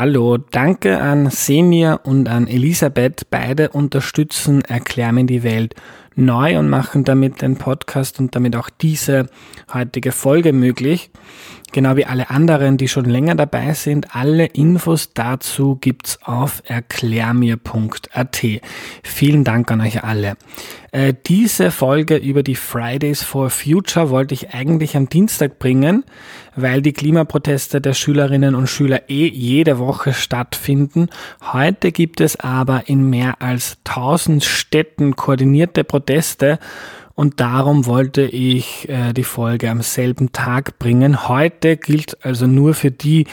Hallo, danke an Semir und an Elisabeth. Beide unterstützen Erklär mir die Welt neu und machen damit den Podcast und damit auch diese heutige Folge möglich. Genau wie alle anderen, die schon länger dabei sind. Alle Infos dazu gibt's auf erklärmir.at. Vielen Dank an euch alle. Äh, diese Folge über die Fridays for Future wollte ich eigentlich am Dienstag bringen, weil die Klimaproteste der Schülerinnen und Schüler eh jede Woche stattfinden. Heute gibt es aber in mehr als 1000 Städten koordinierte Proteste und darum wollte ich äh, die Folge am selben Tag bringen. Heute gilt also nur für die,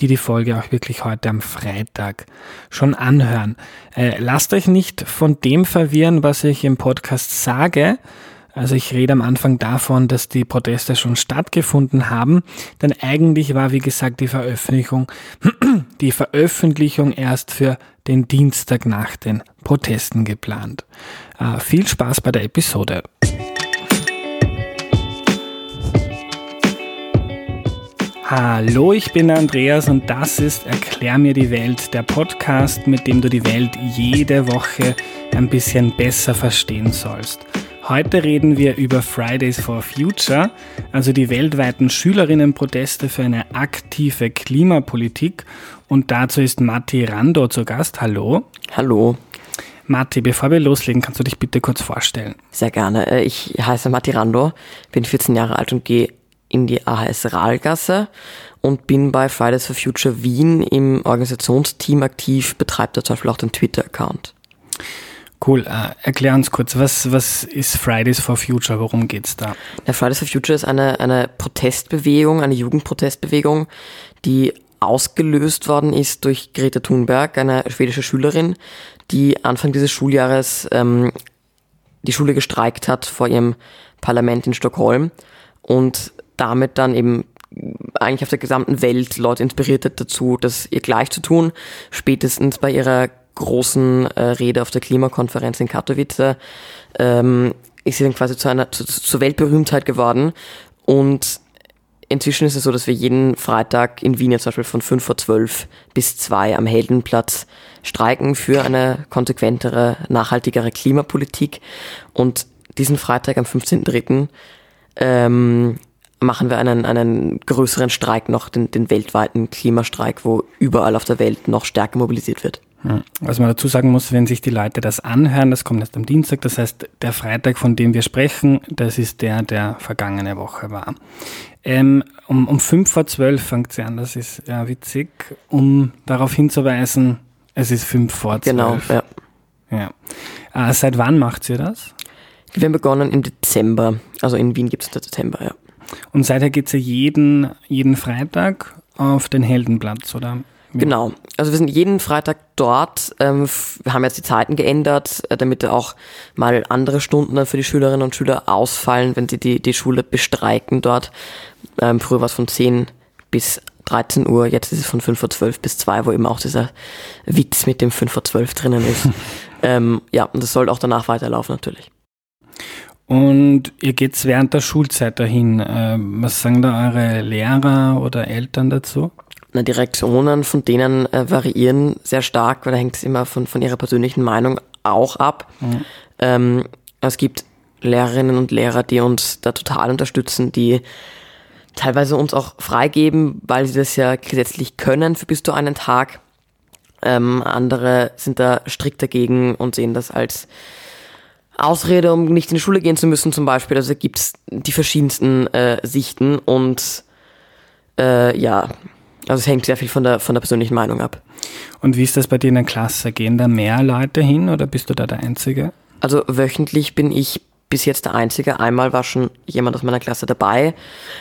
die die Folge auch wirklich heute am Freitag schon anhören. Äh, lasst euch nicht von dem verwirren, was ich im Podcast sage. Also ich rede am Anfang davon, dass die Proteste schon stattgefunden haben, denn eigentlich war, wie gesagt, die Veröffentlichung, die Veröffentlichung erst für den Dienstag nach den Protesten geplant. Äh, viel Spaß bei der Episode. Hallo, ich bin Andreas und das ist Erklär mir die Welt, der Podcast, mit dem du die Welt jede Woche ein bisschen besser verstehen sollst. Heute reden wir über Fridays for Future, also die weltweiten Schülerinnenproteste für eine aktive Klimapolitik. Und dazu ist Matti Rando zu Gast. Hallo. Hallo. Matti, bevor wir loslegen, kannst du dich bitte kurz vorstellen? Sehr gerne. Äh, ich heiße Matti Rando, bin 14 Jahre alt und gehe in die AHS Rahlgasse und bin bei Fridays for Future Wien im Organisationsteam aktiv, betreibt da zum Beispiel auch den Twitter-Account. Cool. Äh, erklär uns kurz, was, was ist Fridays for Future? Worum geht's da? Ja, Fridays for Future ist eine, eine Protestbewegung, eine Jugendprotestbewegung, die ausgelöst worden ist durch Greta Thunberg, eine schwedische Schülerin, die Anfang dieses Schuljahres ähm, die Schule gestreikt hat vor ihrem Parlament in Stockholm und damit dann eben eigentlich auf der gesamten Welt Leute inspiriert hat dazu, das ihr gleich zu tun. Spätestens bei ihrer großen äh, Rede auf der Klimakonferenz in Katowice ähm, ist sie dann quasi zu einer zu, zur Weltberühmtheit geworden. Und inzwischen ist es so, dass wir jeden Freitag in Wien jetzt zum Beispiel von 5 vor 12 bis 2 am Heldenplatz streiken für eine konsequentere, nachhaltigere Klimapolitik. Und diesen Freitag am 15.3. Ähm, machen wir einen, einen größeren Streik noch, den, den weltweiten Klimastreik, wo überall auf der Welt noch stärker mobilisiert wird. Was man dazu sagen muss, wenn sich die Leute das anhören, das kommt erst am Dienstag, das heißt, der Freitag, von dem wir sprechen, das ist der, der vergangene Woche war. Ähm, um, um fünf vor zwölf fängt sie an, das ist ja witzig, um darauf hinzuweisen, es ist fünf vor zwölf. Genau, ja. ja. Äh, seit wann macht sie das? Wir haben begonnen im Dezember, also in Wien gibt es den Dezember, ja. Und seither geht sie jeden, jeden Freitag auf den Heldenplatz, oder? Genau. Also wir sind jeden Freitag dort. Ähm, wir haben jetzt die Zeiten geändert, äh, damit auch mal andere Stunden dann für die Schülerinnen und Schüler ausfallen, wenn sie die, die Schule bestreiken dort. Ähm, früher war es von 10 bis 13 Uhr, jetzt ist es von 5 vor 12 bis 2, wo eben auch dieser Witz mit dem 5 vor 12 drinnen ist. ähm, ja, und das soll auch danach weiterlaufen natürlich. Und ihr geht während der Schulzeit dahin. Ähm, was sagen da eure Lehrer oder Eltern dazu? Na, die Reaktionen von denen äh, variieren sehr stark, weil da hängt es immer von, von ihrer persönlichen Meinung auch ab. Mhm. Ähm, es gibt Lehrerinnen und Lehrer, die uns da total unterstützen, die teilweise uns auch freigeben, weil sie das ja gesetzlich können für bis zu einen Tag. Ähm, andere sind da strikt dagegen und sehen das als Ausrede, um nicht in die Schule gehen zu müssen zum Beispiel. Also gibt es die verschiedensten äh, Sichten und äh, ja, also es hängt sehr viel von der, von der persönlichen Meinung ab. Und wie ist das bei dir in der Klasse? Gehen da mehr Leute hin oder bist du da der Einzige? Also wöchentlich bin ich bis jetzt der Einzige. Einmal war schon jemand aus meiner Klasse dabei.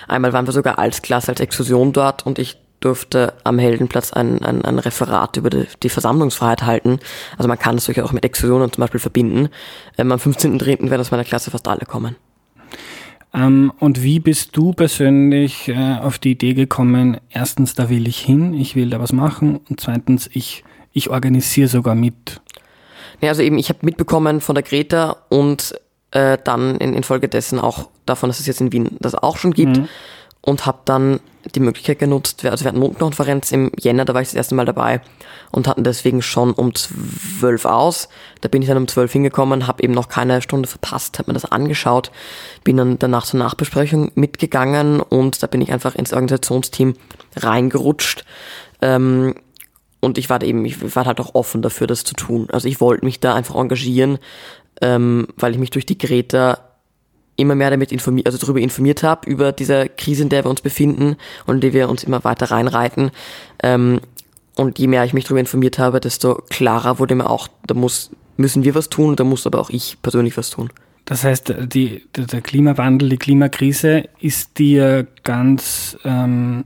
Einmal waren wir sogar als Klasse, als Exkursion dort und ich durfte am Heldenplatz ein, ein, ein Referat über die, die, Versammlungsfreiheit halten. Also man kann das durchaus auch mit Exkursionen zum Beispiel verbinden. Ähm, am 15.3. werden aus meiner Klasse fast alle kommen. Ähm, und wie bist du persönlich äh, auf die Idee gekommen, erstens, da will ich hin, ich will da was machen und zweitens, ich, ich organisiere sogar mit? Ja, also eben, ich habe mitbekommen von der Greta und äh, dann in, infolgedessen auch davon, dass es jetzt in Wien das auch schon gibt. Mhm. Und habe dann die Möglichkeit genutzt, also wir hatten Notenkonferenz im Jänner, da war ich das erste Mal dabei und hatten deswegen schon um zwölf aus. Da bin ich dann um zwölf hingekommen, habe eben noch keine Stunde verpasst, habe mir das angeschaut, bin dann danach zur Nachbesprechung mitgegangen und da bin ich einfach ins Organisationsteam reingerutscht. Ähm, und ich war eben, ich war halt auch offen dafür, das zu tun. Also ich wollte mich da einfach engagieren, ähm, weil ich mich durch die Greta immer mehr damit informiert, also darüber informiert habe, über diese Krise, in der wir uns befinden und in die wir uns immer weiter reinreiten. Ähm, und je mehr ich mich darüber informiert habe, desto klarer wurde mir auch, da muss, müssen wir was tun, da muss aber auch ich persönlich was tun. Das heißt, die, der Klimawandel, die Klimakrise ist dir ganz ähm,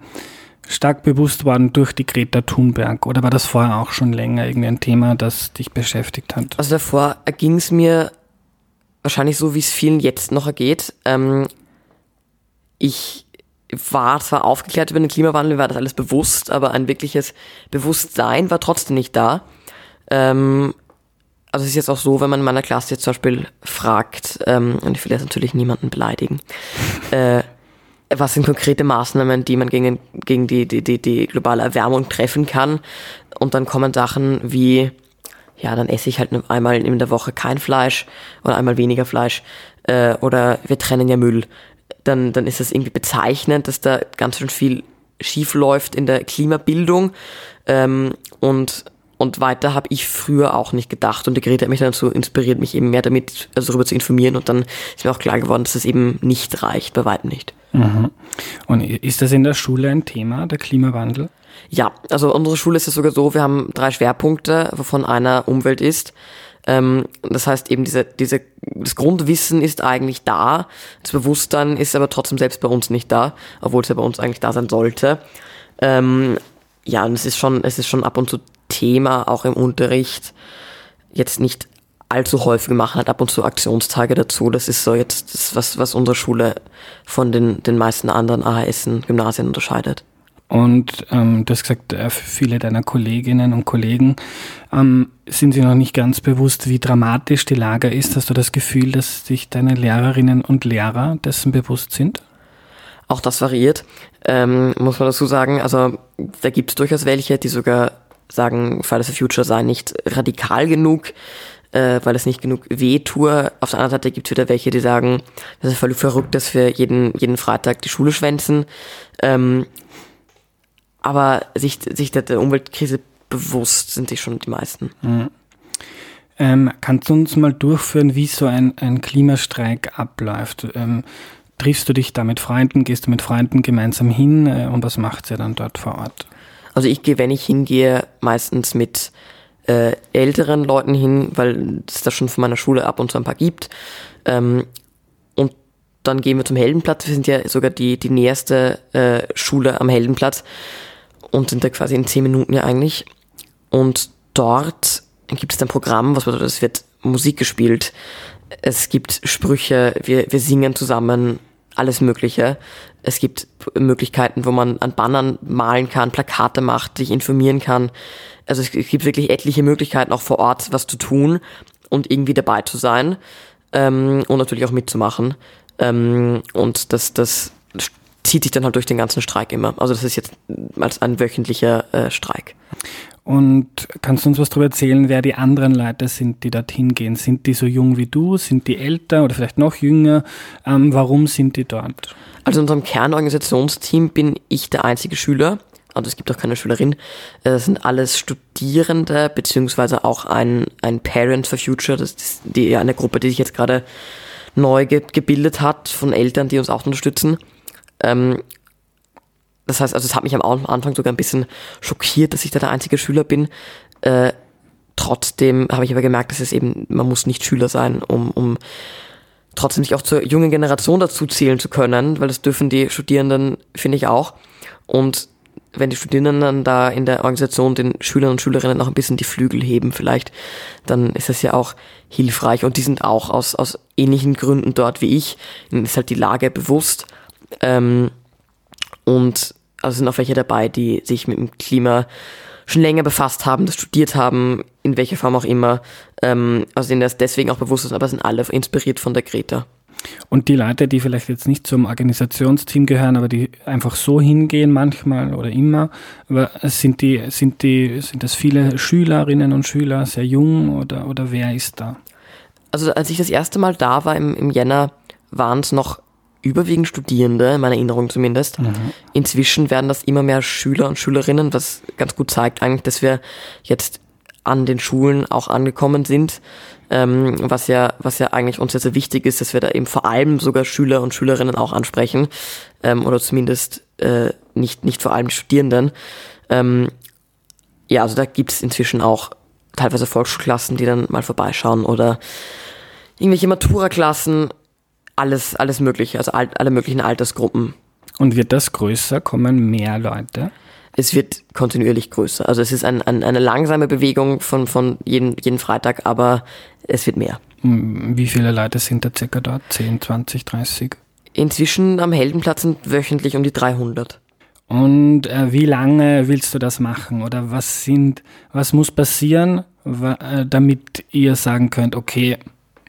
stark bewusst worden durch die Greta Thunberg oder war das vorher auch schon länger irgendwie ein Thema, das dich beschäftigt hat? Also davor erging es mir wahrscheinlich so, wie es vielen jetzt noch ergeht. Ähm, ich war zwar aufgeklärt über den Klimawandel, war das alles bewusst, aber ein wirkliches Bewusstsein war trotzdem nicht da. Ähm, also es ist jetzt auch so, wenn man in meiner Klasse jetzt zum Beispiel fragt, ähm, und ich will jetzt natürlich niemanden beleidigen, äh, was sind konkrete Maßnahmen, die man gegen, gegen die, die, die, die globale Erwärmung treffen kann. Und dann kommen Sachen wie, ja, dann esse ich halt einmal in der Woche kein Fleisch oder einmal weniger Fleisch äh, oder wir trennen ja Müll. Dann, dann ist das irgendwie bezeichnend, dass da ganz schön viel schief läuft in der Klimabildung ähm, und und weiter habe ich früher auch nicht gedacht und die Greta hat mich dann so inspiriert, mich eben mehr damit, also darüber zu informieren und dann ist mir auch klar geworden, dass das eben nicht reicht, bei weitem nicht. Mhm. Und ist das in der Schule ein Thema, der Klimawandel? Ja, also unsere Schule ist es sogar so, wir haben drei Schwerpunkte, wovon einer Umwelt ist. Ähm, das heißt eben, diese, diese, das Grundwissen ist eigentlich da, das Bewusstsein ist aber trotzdem selbst bei uns nicht da, obwohl es ja bei uns eigentlich da sein sollte. Ähm, ja, und es ist schon, es ist schon ab und zu Thema, auch im Unterricht. Jetzt nicht allzu häufig machen, hat ab und zu Aktionstage dazu. Das ist so jetzt was, was unsere Schule von den, den meisten anderen AHS-Gymnasien unterscheidet. Und ähm, du hast gesagt, äh, viele deiner Kolleginnen und Kollegen ähm, sind sich noch nicht ganz bewusst, wie dramatisch die Lage ist. Hast du das Gefühl, dass sich deine Lehrerinnen und Lehrer dessen bewusst sind? Auch das variiert, ähm, muss man dazu sagen. Also da gibt es durchaus welche, die sogar sagen, Fridays for Future sei nicht radikal genug, äh, weil es nicht genug weh tue. Auf der anderen Seite gibt es wieder welche, die sagen, das ist völlig verrückt, dass wir jeden, jeden Freitag die Schule schwänzen. Ähm, aber sich, sich der, Umweltkrise bewusst sind sich schon die meisten. Mhm. Ähm, kannst du uns mal durchführen, wie so ein, ein Klimastreik abläuft? Ähm, triffst du dich da mit Freunden, gehst du mit Freunden gemeinsam hin äh, und was macht ihr dann dort vor Ort? Also ich gehe, wenn ich hingehe, meistens mit äh, älteren Leuten hin, weil es da schon von meiner Schule ab und zu ein paar gibt. Ähm, und dann gehen wir zum Heldenplatz. Wir sind ja sogar die, die näherste äh, Schule am Heldenplatz und sind da quasi in zehn Minuten ja eigentlich. Und dort gibt es ein Programm, was bedeutet, es wird Musik gespielt, es gibt Sprüche, wir, wir singen zusammen, alles Mögliche. Es gibt Möglichkeiten, wo man an Bannern malen kann, Plakate macht, sich informieren kann. Also es gibt wirklich etliche Möglichkeiten, auch vor Ort was zu tun und irgendwie dabei zu sein ähm, und natürlich auch mitzumachen. Ähm, und das, das zieht sich dann halt durch den ganzen Streik immer. Also das ist jetzt als ein wöchentlicher äh, Streik. Und kannst du uns was darüber erzählen, wer die anderen Leute sind, die dorthin gehen? Sind die so jung wie du? Sind die älter oder vielleicht noch jünger? Ähm, warum sind die dort? Also in unserem Kernorganisationsteam bin ich der einzige Schüler. Also es gibt auch keine Schülerin. Äh, das sind alles Studierende, beziehungsweise auch ein, ein Parent for Future. Das ist die, eine Gruppe, die sich jetzt gerade neu ge gebildet hat von Eltern, die uns auch unterstützen. Ähm, das heißt, also es hat mich am Anfang sogar ein bisschen schockiert, dass ich da der einzige Schüler bin. Äh, trotzdem habe ich aber gemerkt, dass es eben, man muss nicht Schüler sein, um, um trotzdem sich auch zur jungen Generation dazu zählen zu können, weil das dürfen die Studierenden, finde ich auch. Und wenn die Studierenden dann da in der Organisation den Schülern und Schülerinnen noch ein bisschen die Flügel heben vielleicht, dann ist das ja auch hilfreich. Und die sind auch aus, aus ähnlichen Gründen dort wie ich. Ihnen ist halt die Lage bewusst ähm, und also sind auch welche dabei, die sich mit dem Klima schon länger befasst haben, das studiert haben, in welcher Form auch immer, ähm, also denen das deswegen auch bewusst ist, aber sind alle inspiriert von der Greta. Und die Leute, die vielleicht jetzt nicht zum Organisationsteam gehören, aber die einfach so hingehen manchmal oder immer, sind die, sind die, sind das viele Schülerinnen und Schüler, sehr jung oder, oder wer ist da? Also als ich das erste Mal da war im, im Jänner, waren es noch überwiegend Studierende, in meiner Erinnerung zumindest. Mhm. Inzwischen werden das immer mehr Schüler und Schülerinnen, was ganz gut zeigt eigentlich, dass wir jetzt an den Schulen auch angekommen sind, ähm, was ja was ja eigentlich uns sehr, sehr wichtig ist, dass wir da eben vor allem sogar Schüler und Schülerinnen auch ansprechen ähm, oder zumindest äh, nicht nicht vor allem die Studierenden. Ähm, ja, also da gibt es inzwischen auch teilweise Volksschulklassen, die dann mal vorbeischauen oder irgendwelche Matura-Klassen, alles alles mögliche, also all, alle möglichen Altersgruppen. Und wird das größer? Kommen mehr Leute? es wird kontinuierlich größer. Also es ist ein, ein, eine langsame Bewegung von, von jeden, jeden Freitag, aber es wird mehr. Hm, wie viele Leute sind da circa dort? 10, 20, 30? Inzwischen am Heldenplatz sind wöchentlich um die 300. Und äh, wie lange willst du das machen? Oder was sind, was muss passieren, äh, damit ihr sagen könnt, okay,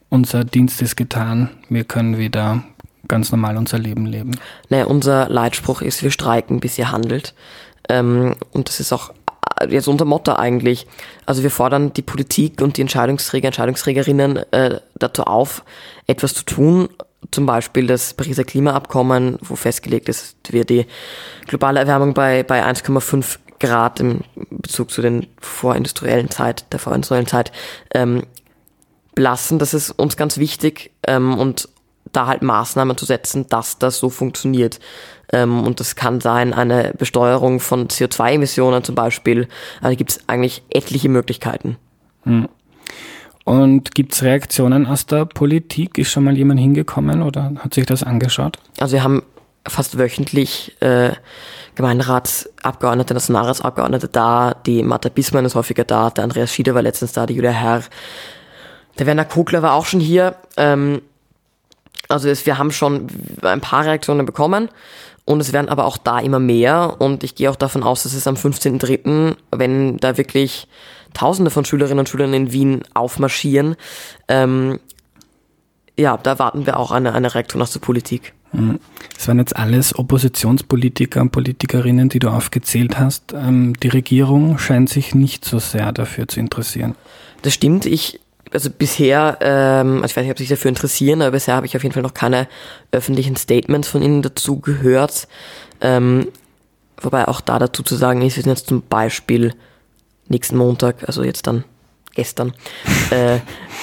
unser Dienst ist getan, wir können wieder ganz normal unser Leben leben? Naja, unser Leitspruch ist, wir streiken, bis ihr handelt. Ähm, und das ist auch äh, jetzt unser Motto eigentlich. Also wir fordern die Politik und die Entscheidungsträger, Entscheidungsträgerinnen äh, dazu auf, etwas zu tun. Zum Beispiel das Pariser Klimaabkommen, wo festgelegt ist, wir die globale Erwärmung bei, bei 1,5 Grad im Bezug zu den vorindustriellen Zeit, der vorindustriellen Zeit, ähm, belassen. Das ist uns ganz wichtig ähm, und da halt Maßnahmen zu setzen, dass das so funktioniert. Ähm, und das kann sein eine Besteuerung von CO2-Emissionen zum Beispiel. Also gibt es eigentlich etliche Möglichkeiten. Hm. Und gibt es Reaktionen aus der Politik? Ist schon mal jemand hingekommen oder hat sich das angeschaut? Also wir haben fast wöchentlich äh, Gemeinderatsabgeordnete, Nationalratsabgeordnete da, die Martha Bismann ist häufiger da, der Andreas Schieder war letztens da, die Julia Herr, der Werner Kogler war auch schon hier. Ähm, also es, wir haben schon ein paar Reaktionen bekommen und es werden aber auch da immer mehr. Und ich gehe auch davon aus, dass es am 15.03., wenn da wirklich Tausende von Schülerinnen und Schülern in Wien aufmarschieren, ähm, ja, da warten wir auch eine, eine Reaktion aus der Politik. Mhm. Es waren jetzt alles Oppositionspolitiker und Politikerinnen, die du aufgezählt hast. Ähm, die Regierung scheint sich nicht so sehr dafür zu interessieren. Das stimmt. Ich also bisher, ähm, also ich weiß nicht, ob Sie sich dafür interessieren, aber bisher habe ich auf jeden Fall noch keine öffentlichen Statements von Ihnen dazu gehört. Ähm, wobei auch da dazu zu sagen ist, wir sind jetzt zum Beispiel nächsten Montag, also jetzt dann gestern, äh,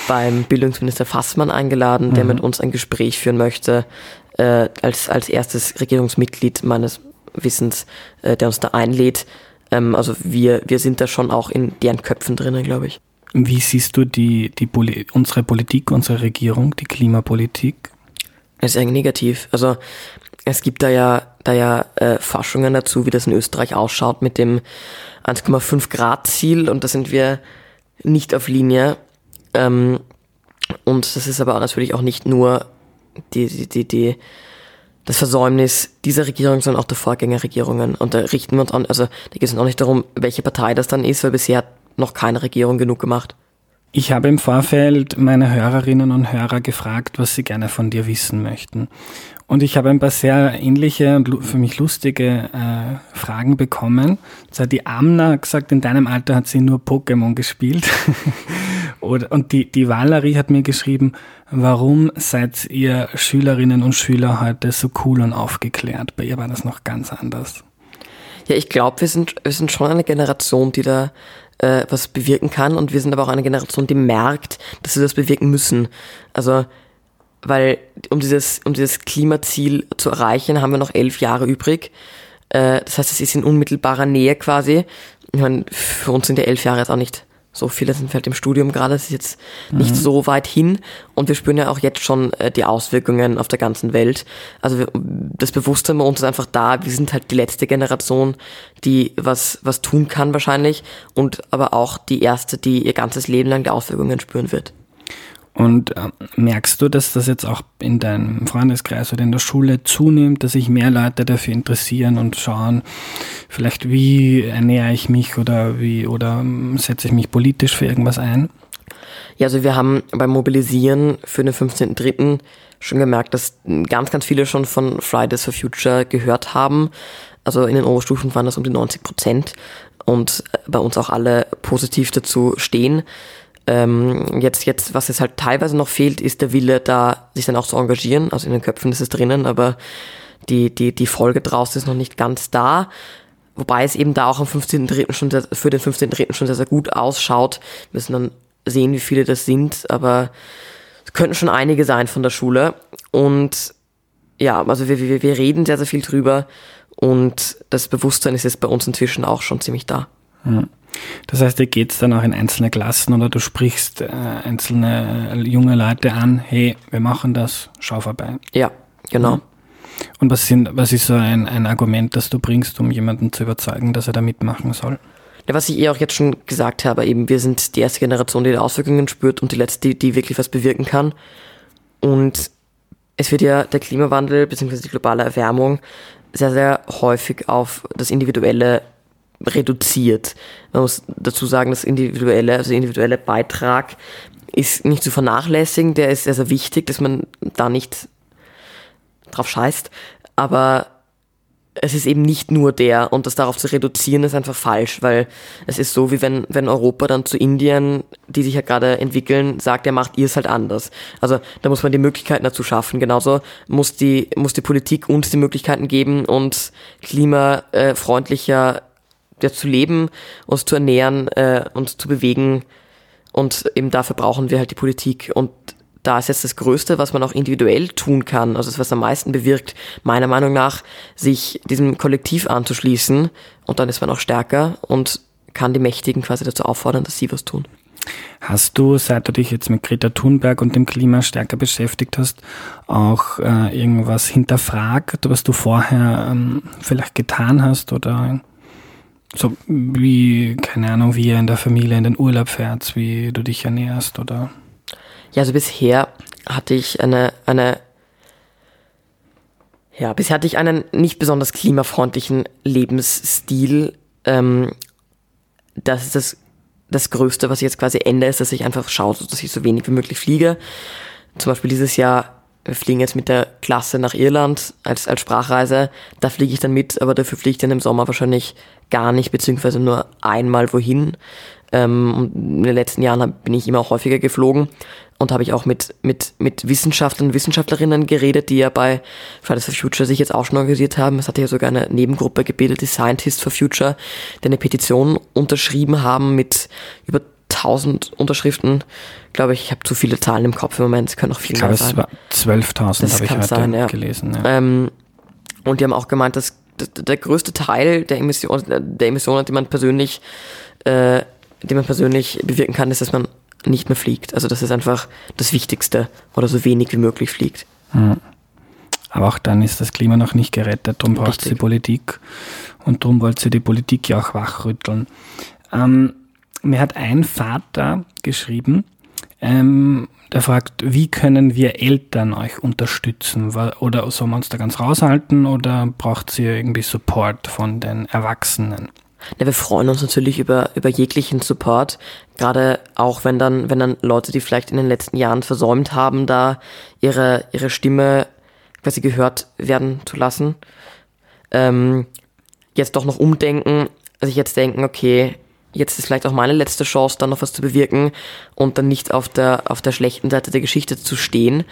beim Bildungsminister Fassmann eingeladen, mhm. der mit uns ein Gespräch führen möchte, äh, als, als erstes Regierungsmitglied meines Wissens, äh, der uns da einlädt. Ähm, also wir, wir sind da schon auch in deren Köpfen drinnen, glaube ich. Wie siehst du die, die Poli unsere Politik, unsere Regierung, die Klimapolitik? Es ist eigentlich negativ. Also es gibt da ja, da ja äh, Forschungen dazu, wie das in Österreich ausschaut mit dem 1,5 Grad Ziel und da sind wir nicht auf Linie. Ähm, und das ist aber natürlich auch nicht nur die, die, die, die, das Versäumnis dieser Regierung, sondern auch der Vorgängerregierungen. Und da richten wir uns an, also da geht es auch nicht darum, welche Partei das dann ist, weil bisher noch keine Regierung genug gemacht. Ich habe im Vorfeld meine Hörerinnen und Hörer gefragt, was sie gerne von dir wissen möchten. Und ich habe ein paar sehr ähnliche und für mich lustige äh, Fragen bekommen. So die Amna hat gesagt, in deinem Alter hat sie nur Pokémon gespielt. und die, die Valerie hat mir geschrieben, warum seid ihr Schülerinnen und Schüler heute so cool und aufgeklärt? Bei ihr war das noch ganz anders. Ja, ich glaube, wir sind, wir sind schon eine Generation, die da äh, was bewirken kann und wir sind aber auch eine Generation, die merkt, dass sie das bewirken müssen. Also, weil um dieses, um dieses Klimaziel zu erreichen, haben wir noch elf Jahre übrig. Äh, das heißt, es ist in unmittelbarer Nähe quasi. Ich meine, für uns sind ja elf Jahre jetzt auch nicht so viele sind halt im Studium gerade, das ist jetzt nicht mhm. so weit hin und wir spüren ja auch jetzt schon äh, die Auswirkungen auf der ganzen Welt. Also wir, das Bewusstsein bei uns ist einfach da, wir sind halt die letzte Generation, die was, was tun kann wahrscheinlich und aber auch die erste, die ihr ganzes Leben lang die Auswirkungen spüren wird. Und äh, merkst du, dass das jetzt auch in deinem Freundeskreis oder in der Schule zunimmt, dass sich mehr Leute dafür interessieren und schauen, vielleicht wie ernähre ich mich oder wie oder ähm, setze ich mich politisch für irgendwas ein? Ja, also wir haben beim Mobilisieren für den 15.3. schon gemerkt, dass ganz, ganz viele schon von Fridays for Future gehört haben. Also in den Oberstufen waren das um die 90 Prozent und bei uns auch alle positiv dazu stehen. Ähm, jetzt, jetzt, was es halt teilweise noch fehlt, ist der Wille, da sich dann auch zu engagieren. Also in den Köpfen ist es drinnen, aber die, die, die Folge draus ist noch nicht ganz da. Wobei es eben da auch am 15.3. schon sehr, für den 15.3. schon sehr, sehr gut ausschaut. Wir müssen dann sehen, wie viele das sind, aber es könnten schon einige sein von der Schule. Und ja, also wir, wir, wir reden sehr, sehr viel drüber und das Bewusstsein ist jetzt bei uns inzwischen auch schon ziemlich da. Das heißt, dir geht es dann auch in einzelne Klassen oder du sprichst äh, einzelne äh, junge Leute an, hey, wir machen das, schau vorbei. Ja, genau. Und was, sind, was ist so ein, ein Argument, das du bringst, um jemanden zu überzeugen, dass er da mitmachen soll? Ja, was ich eh auch jetzt schon gesagt habe, eben, wir sind die erste Generation, die die Auswirkungen spürt und die letzte, die, die wirklich was bewirken kann. Und es wird ja der Klimawandel bzw. die globale Erwärmung sehr, sehr häufig auf das Individuelle reduziert. Man muss dazu sagen, das individuelle, also individuelle Beitrag ist nicht zu vernachlässigen, der ist sehr, sehr wichtig, dass man da nicht drauf scheißt, aber es ist eben nicht nur der und das darauf zu reduzieren ist einfach falsch, weil es ist so, wie wenn, wenn Europa dann zu Indien, die sich ja gerade entwickeln, sagt, ja macht ihr es halt anders. Also da muss man die Möglichkeiten dazu schaffen. Genauso muss die, muss die Politik uns die Möglichkeiten geben, uns klimafreundlicher ja, zu leben, uns zu ernähren, äh, uns zu bewegen. Und eben dafür brauchen wir halt die Politik. Und da ist jetzt das Größte, was man auch individuell tun kann, also das, was am meisten bewirkt, meiner Meinung nach, sich diesem Kollektiv anzuschließen. Und dann ist man auch stärker und kann die Mächtigen quasi dazu auffordern, dass sie was tun. Hast du, seit du dich jetzt mit Greta Thunberg und dem Klima stärker beschäftigt hast, auch äh, irgendwas hinterfragt, was du vorher ähm, vielleicht getan hast oder so wie, keine Ahnung, wie ihr in der Familie in den Urlaub fährt, wie du dich ernährst oder? Ja, also bisher hatte ich eine, eine, ja, bisher hatte ich einen nicht besonders klimafreundlichen Lebensstil. Ähm, das ist das, das Größte, was ich jetzt quasi ändere, ist, dass ich einfach schaue, dass ich so wenig wie möglich fliege. Zum Beispiel dieses Jahr, wir fliegen jetzt mit der Klasse nach Irland als, als Sprachreise. Da fliege ich dann mit, aber dafür fliege ich dann im Sommer wahrscheinlich gar nicht, beziehungsweise nur einmal wohin. Ähm, in den letzten Jahren bin ich immer auch häufiger geflogen und habe ich auch mit, mit, mit Wissenschaftlern und Wissenschaftlerinnen geredet, die ja bei Fridays for Future sich jetzt auch schon organisiert haben. Es hatte ja sogar eine Nebengruppe gebildet, die Scientists for Future, die eine Petition unterschrieben haben mit über 1000 Unterschriften. Ich glaube, ich habe zu viele Zahlen im Kopf im Moment, es können auch viel mehr sein. Es war 12.000 habe ich heute sein, ja. gelesen. Ja. Ähm, und die haben auch gemeint, dass der größte Teil der Emissionen, der Emissionen, die man persönlich, äh, die man persönlich bewirken kann, ist, dass man nicht mehr fliegt. Also das ist einfach das Wichtigste oder so wenig wie möglich fliegt. Hm. Aber auch dann ist das Klima noch nicht gerettet. Darum braucht sie Politik und darum wollte sie die Politik ja auch wachrütteln. Ähm, mir hat ein Vater geschrieben, ähm, der fragt, wie können wir Eltern euch unterstützen? Oder sollen wir uns da ganz raushalten oder braucht ihr irgendwie Support von den Erwachsenen? Ja, wir freuen uns natürlich über, über jeglichen Support, gerade auch wenn dann, wenn dann Leute, die vielleicht in den letzten Jahren versäumt haben, da ihre, ihre Stimme quasi gehört werden zu lassen, ähm, jetzt doch noch umdenken, sich jetzt denken, okay, jetzt ist vielleicht auch meine letzte Chance, dann noch was zu bewirken und dann nicht auf der, auf der schlechten Seite der Geschichte zu stehen.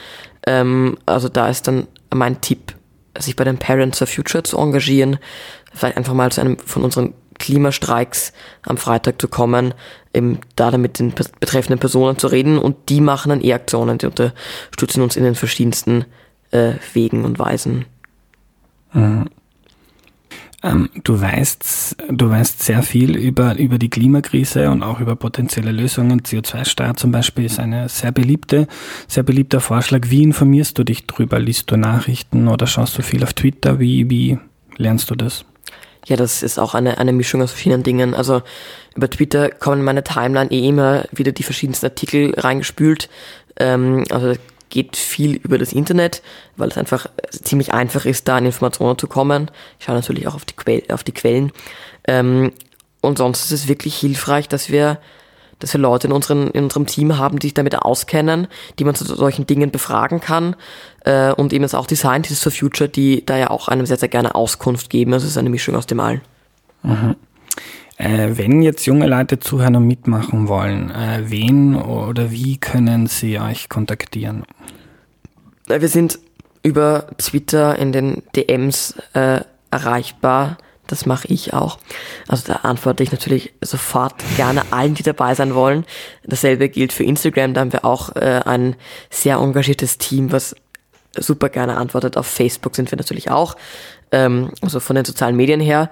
Ähm, also da ist dann mein Tipp, sich bei den Parents for Future zu engagieren, vielleicht einfach mal zu einem von unseren Klimastreiks am Freitag zu kommen, eben da mit den betreffenden Personen zu reden und die machen dann eh Aktionen, die unterstützen uns in den verschiedensten äh, Wegen und Weisen. Mhm. Ähm, du weißt, du weißt sehr viel über, über die Klimakrise und auch über potenzielle Lösungen. CO2-Steuer zum Beispiel ist eine sehr beliebte, sehr beliebter Vorschlag. Wie informierst du dich drüber? Liest du Nachrichten oder schaust du viel auf Twitter? Wie, wie lernst du das? Ja, das ist auch eine, eine Mischung aus vielen Dingen. Also über Twitter kommen in meine Timeline eh immer wieder die verschiedensten Artikel reingespült. Ähm, also geht viel über das Internet, weil es einfach ziemlich einfach ist, da an Informationen zu kommen. Ich schaue natürlich auch auf die, que auf die Quellen. Ähm, und sonst ist es wirklich hilfreich, dass wir, dass wir Leute in, unseren, in unserem Team haben, die sich damit auskennen, die man zu solchen Dingen befragen kann. Äh, und eben jetzt auch die Scientists for Future, die da ja auch einem sehr, sehr gerne Auskunft geben. Also es ist eine Mischung aus dem allen. Mhm. Äh, wenn jetzt junge Leute zuhören und mitmachen wollen, äh, wen oder wie können sie euch kontaktieren? Wir sind über Twitter in den DMs äh, erreichbar. Das mache ich auch. Also da antworte ich natürlich sofort gerne allen, die dabei sein wollen. Dasselbe gilt für Instagram. Da haben wir auch äh, ein sehr engagiertes Team, was super gerne antwortet. Auf Facebook sind wir natürlich auch. Ähm, also von den sozialen Medien her.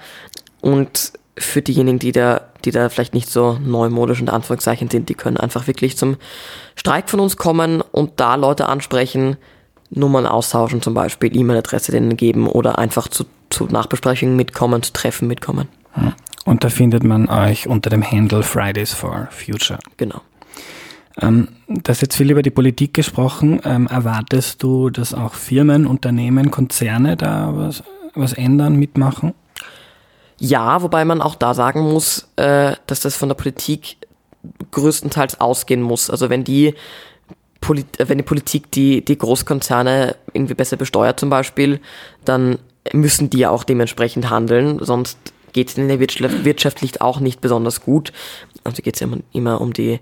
Und für diejenigen, die da, die da vielleicht nicht so neumodisch und Anführungszeichen sind, die können einfach wirklich zum Streik von uns kommen und da Leute ansprechen, Nummern austauschen zum Beispiel, E-Mail-Adresse denen geben oder einfach zu, zu Nachbesprechungen mitkommen, zu Treffen mitkommen. Und da findet man euch unter dem Handle Fridays for Future. Genau. Ähm, das ist jetzt viel über die Politik gesprochen. Ähm, erwartest du, dass auch Firmen, Unternehmen, Konzerne da was, was ändern, mitmachen? Ja, wobei man auch da sagen muss, äh, dass das von der Politik größtenteils ausgehen muss. Also wenn die, Polit äh, wenn die Politik die, die Großkonzerne irgendwie besser besteuert zum Beispiel, dann müssen die ja auch dementsprechend handeln, sonst geht es in der Wirtschaft auch nicht besonders gut. Also geht es immer, immer um die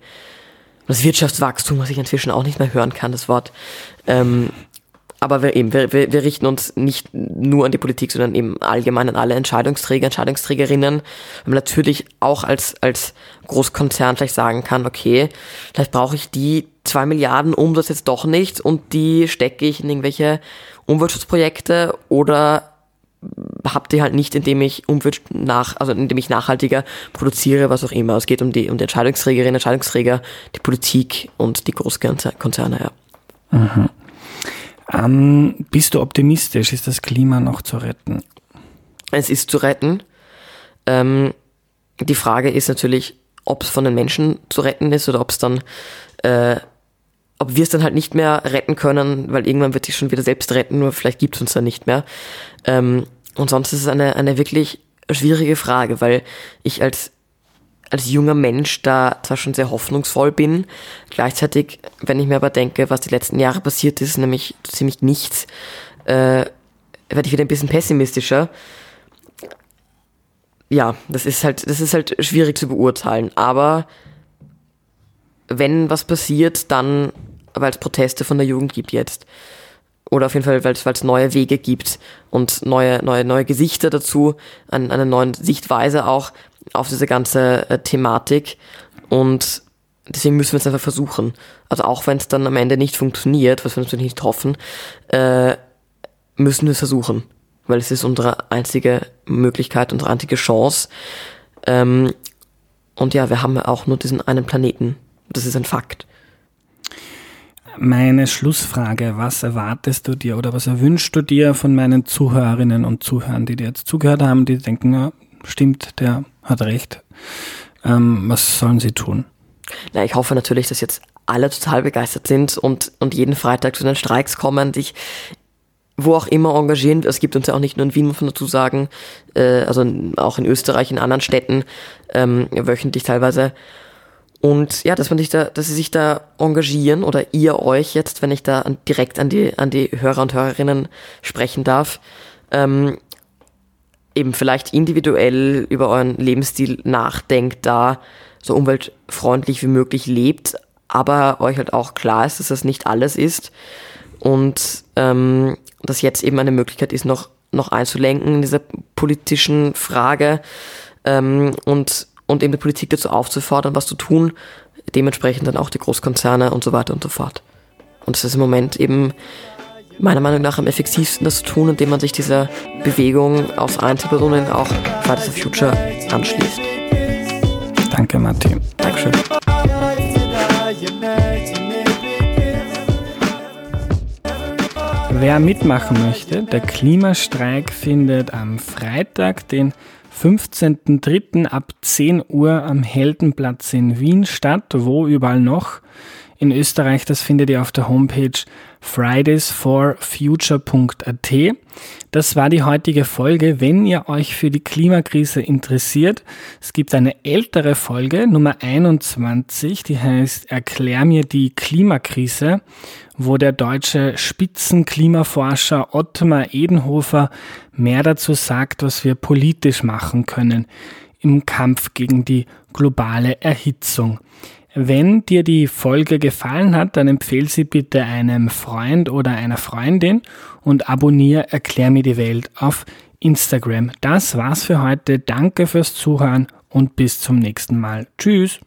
das Wirtschaftswachstum, was ich inzwischen auch nicht mehr hören kann, das Wort. Ähm, aber wir, eben, wir, wir, wir richten uns nicht nur an die Politik, sondern eben allgemein an alle Entscheidungsträger, Entscheidungsträgerinnen. Weil man natürlich auch als, als Großkonzern vielleicht sagen kann, okay, vielleicht brauche ich die zwei Milliarden Umsatz jetzt doch nicht und die stecke ich in irgendwelche Umweltschutzprojekte oder habt ihr halt nicht, indem ich Umwelt nach, also indem ich nachhaltiger produziere, was auch immer. Es geht um die, um die Entscheidungsträgerinnen, Entscheidungsträger, die Politik und die Großkonzerne, ja. Mhm. Ähm, bist du optimistisch? Ist das Klima noch zu retten? Es ist zu retten. Ähm, die Frage ist natürlich, ob es von den Menschen zu retten ist oder ob es dann, äh, ob wir es dann halt nicht mehr retten können, weil irgendwann wird sich schon wieder selbst retten, nur vielleicht gibt es uns dann nicht mehr. Ähm, und sonst ist es eine, eine wirklich schwierige Frage, weil ich als als junger Mensch da zwar schon sehr hoffnungsvoll bin, gleichzeitig, wenn ich mir aber denke, was die letzten Jahre passiert ist, nämlich ziemlich nichts, äh, werde ich wieder ein bisschen pessimistischer. Ja, das ist halt, das ist halt schwierig zu beurteilen, aber wenn was passiert, dann, weil es Proteste von der Jugend gibt jetzt. Oder auf jeden Fall, weil es neue Wege gibt und neue, neue, neue Gesichter dazu, an, eine neue Sichtweise auch, auf diese ganze äh, Thematik und deswegen müssen wir es einfach versuchen. Also auch wenn es dann am Ende nicht funktioniert, was wir natürlich nicht hoffen, äh, müssen wir es versuchen, weil es ist unsere einzige Möglichkeit, unsere einzige Chance. Ähm, und ja, wir haben auch nur diesen einen Planeten. Das ist ein Fakt. Meine Schlussfrage, was erwartest du dir oder was erwünschst du dir von meinen Zuhörerinnen und Zuhörern, die dir jetzt zugehört haben, die denken, ja, stimmt, der hat recht. Ähm, was sollen sie tun? Na, ich hoffe natürlich, dass jetzt alle total begeistert sind und, und jeden Freitag zu den Streiks kommen, sich wo auch immer engagieren. Es gibt uns ja auch nicht nur in Wien, muss man dazu sagen, äh, also auch in Österreich, in anderen Städten, ähm, wöchentlich teilweise. Und ja, dass man sich da, dass sie sich da engagieren oder ihr euch jetzt, wenn ich da an, direkt an die, an die Hörer und Hörerinnen sprechen darf, ähm, eben vielleicht individuell über euren Lebensstil nachdenkt, da so umweltfreundlich wie möglich lebt, aber euch halt auch klar ist, dass das nicht alles ist und ähm, dass jetzt eben eine Möglichkeit ist, noch, noch einzulenken in dieser politischen Frage ähm, und, und eben die Politik dazu aufzufordern, was zu tun, dementsprechend dann auch die Großkonzerne und so weiter und so fort. Und das ist im Moment eben meiner Meinung nach am effektivsten das zu tun, indem man sich dieser Bewegung aus Einzelpersonen auch Fridays for Future anschließt. Danke, Martin. Dankeschön. Wer mitmachen möchte, der Klimastreik findet am Freitag, den 15.03. ab 10 Uhr am Heldenplatz in Wien statt. Wo überall noch? In Österreich. Das findet ihr auf der Homepage fridaysforfuture.at. Das war die heutige Folge. Wenn ihr euch für die Klimakrise interessiert, es gibt eine ältere Folge, Nummer 21, die heißt Erklär mir die Klimakrise, wo der deutsche Spitzenklimaforscher Ottmar Edenhofer mehr dazu sagt, was wir politisch machen können im Kampf gegen die globale Erhitzung. Wenn dir die Folge gefallen hat, dann empfehle sie bitte einem Freund oder einer Freundin und abonniere Erklär mir die Welt auf Instagram. Das war's für heute. Danke fürs Zuhören und bis zum nächsten Mal. Tschüss.